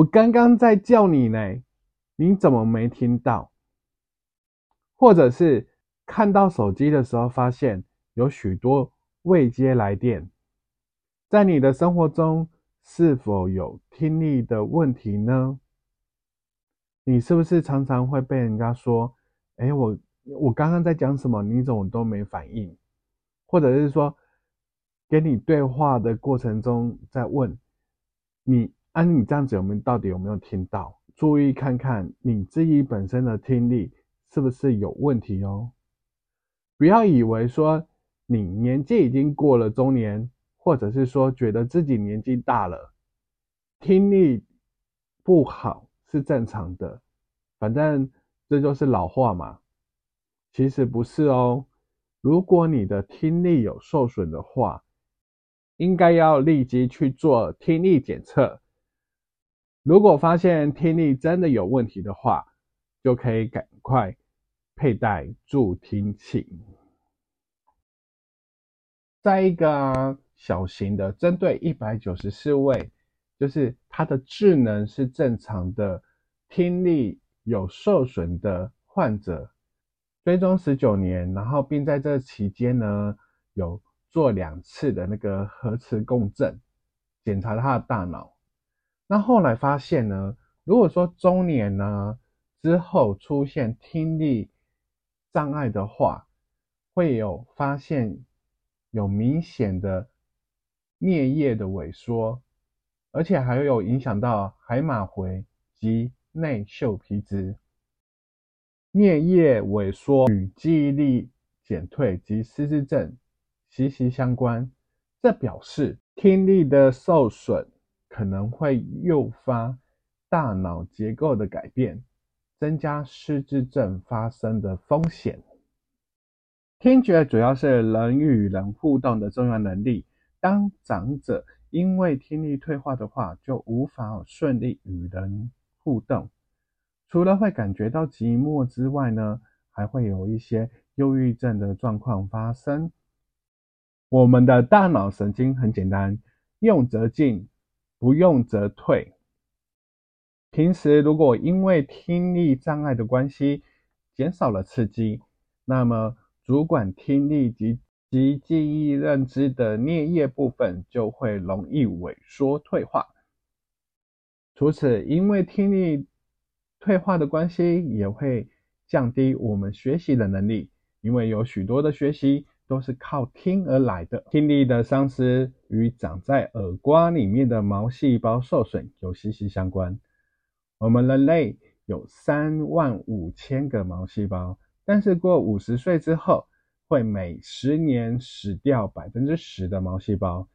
我刚刚在叫你呢，你怎么没听到？或者是看到手机的时候，发现有许多未接来电，在你的生活中是否有听力的问题呢？你是不是常常会被人家说：“哎，我我刚刚在讲什么？你怎么都没反应？”或者是说，跟你对话的过程中在问。你按你这样子有没有到底有没有听到？注意看看你自己本身的听力是不是有问题哦。不要以为说你年纪已经过了中年，或者是说觉得自己年纪大了，听力不好是正常的，反正这就是老化嘛。其实不是哦。如果你的听力有受损的话，应该要立即去做听力检测。如果发现听力真的有问题的话，就可以赶快佩戴助听器。再一个啊小型的，针对一百九十四位，就是他的智能是正常的，听力有受损的患者，追踪十九年，然后并在这期间呢有。做两次的那个核磁共振，检查他的大脑。那后来发现呢，如果说中年呢之后出现听力障碍的话，会有发现有明显的颞叶的萎缩，而且还有影响到海马回及内嗅皮质。颞叶萎缩与记忆力减退及失智症。息息相关，这表示听力的受损可能会诱发大脑结构的改变，增加失智症发生的风险。听觉主要是人与人互动的重要能力，当长者因为听力退化的话，就无法顺利与人互动，除了会感觉到寂寞之外呢，还会有一些忧郁症的状况发生。我们的大脑神经很简单，用则进，不用则退。平时如果因为听力障碍的关系，减少了刺激，那么主管听力及及记忆认知的颞叶部分就会容易萎缩退化。除此，因为听力退化的关系，也会降低我们学习的能力，因为有许多的学习。都是靠听而来的，听力的丧失与长在耳瓜里面的毛细胞受损有息息相关。我们人类有三万五千个毛细胞，但是过五十岁之后，会每十年死掉百分之十的毛细胞。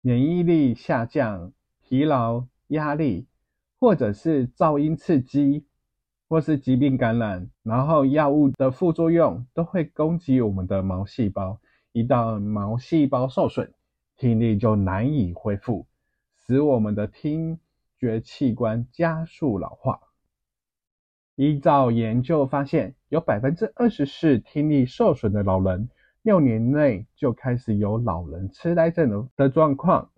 免疫力下降、疲劳、压力，或者是噪音刺激。或是疾病感染，然后药物的副作用都会攻击我们的毛细胞。一旦毛细胞受损，听力就难以恢复，使我们的听觉器官加速老化。依照研究发现，有百分之二十四听力受损的老人，六年内就开始有老人痴呆症的的状况。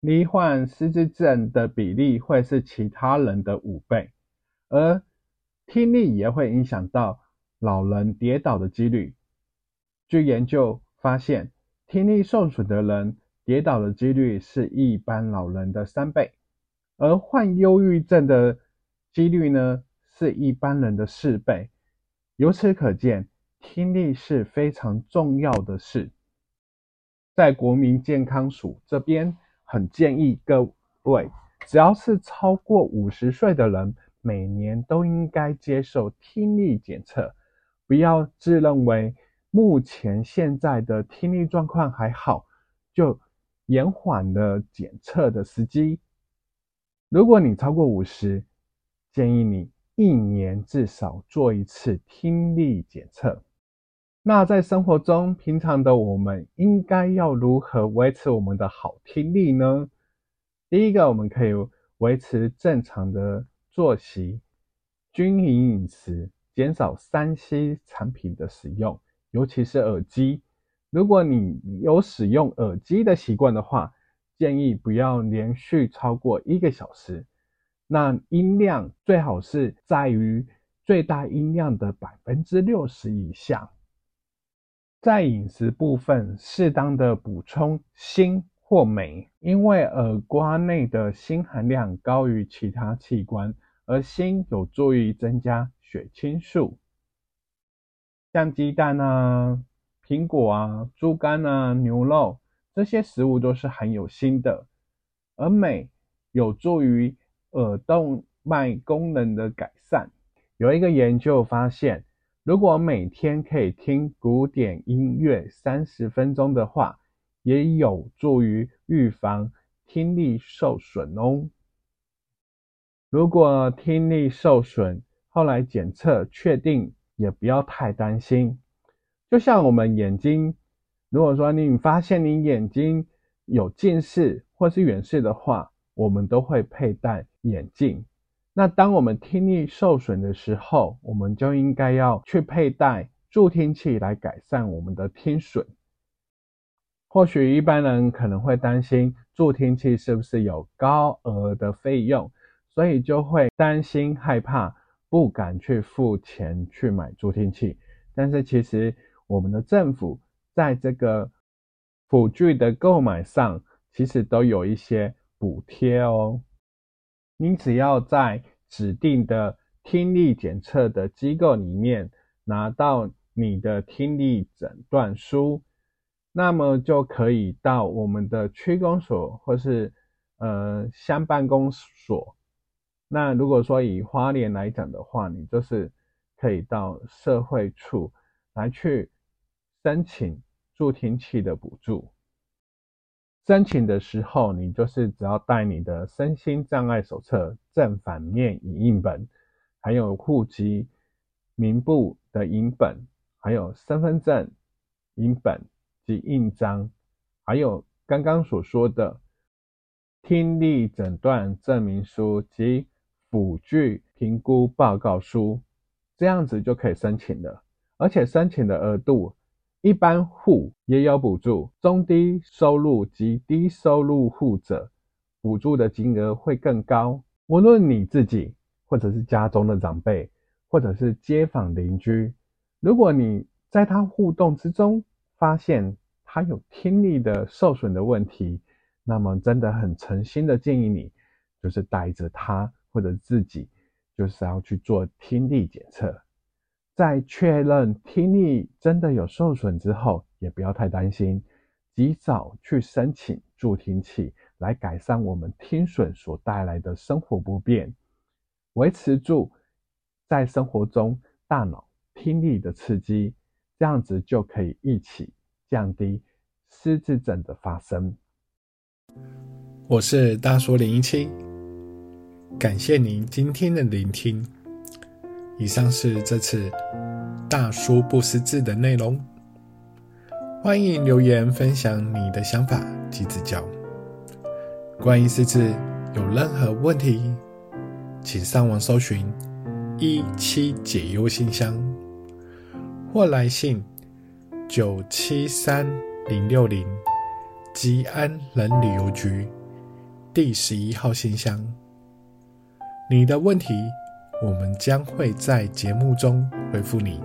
罹患失智症的比例会是其他人的五倍。而听力也会影响到老人跌倒的几率。据研究发现，听力受损的人跌倒的几率是一般老人的三倍，而患忧郁症的几率呢是一般人的四倍。由此可见，听力是非常重要的事。在国民健康署这边，很建议各位，只要是超过五十岁的人，每年都应该接受听力检测，不要自认为目前现在的听力状况还好，就延缓了检测的时机。如果你超过五十，建议你。一年至少做一次听力检测。那在生活中，平常的我们应该要如何维持我们的好听力呢？第一个，我们可以维持正常的作息、均匀饮食，减少三 C 产品的使用，尤其是耳机。如果你有使用耳机的习惯的话，建议不要连续超过一个小时。那音量最好是在于最大音量的百分之六十以下。在饮食部分，适当的补充锌或镁，因为耳瓜内的锌含量高于其他器官，而锌有助于增加血清素。像鸡蛋啊、苹果啊、猪肝啊、牛肉这些食物都是含有锌的，而镁有助于。耳动脉功能的改善，有一个研究发现，如果每天可以听古典音乐三十分钟的话，也有助于预防听力受损哦。如果听力受损，后来检测确定，也不要太担心。就像我们眼睛，如果说你发现你眼睛有近视或是远视的话，我们都会佩戴眼镜。那当我们听力受损的时候，我们就应该要去佩戴助听器来改善我们的听损。或许一般人可能会担心助听器是不是有高额的费用，所以就会担心害怕，不敢去付钱去买助听器。但是其实我们的政府在这个辅具的购买上，其实都有一些。补贴哦，你只要在指定的听力检测的机构里面拿到你的听力诊断书，那么就可以到我们的区公所或是呃乡办公所。那如果说以花莲来讲的话，你就是可以到社会处来去申请助听器的补助。申请的时候，你就是只要带你的身心障碍手册正反面影印本，还有户籍名簿的影本，还有身份证影本及印章，还有刚刚所说的听力诊断证明书及辅具评估报告书，这样子就可以申请了。而且申请的额度。一般户也有补助，中低收入及低收入户者，补助的金额会更高。无论你自己，或者是家中的长辈，或者是街坊邻居，如果你在他互动之中发现他有听力的受损的问题，那么真的很诚心的建议你，就是带着他或者自己，就是要去做听力检测。在确认听力真的有受损之后，也不要太担心，及早去申请助听器，来改善我们听损所带来的生活不便，维持住在生活中大脑听力的刺激，这样子就可以一起降低失智症的发生。我是大叔零一七，感谢您今天的聆听。以上是这次大叔不识字的内容，欢迎留言分享你的想法及指教。关于识字有任何问题，请上网搜寻一七解忧信箱，或来信九七三零六零吉安人旅游局第十一号信箱。你的问题。我们将会在节目中回复你。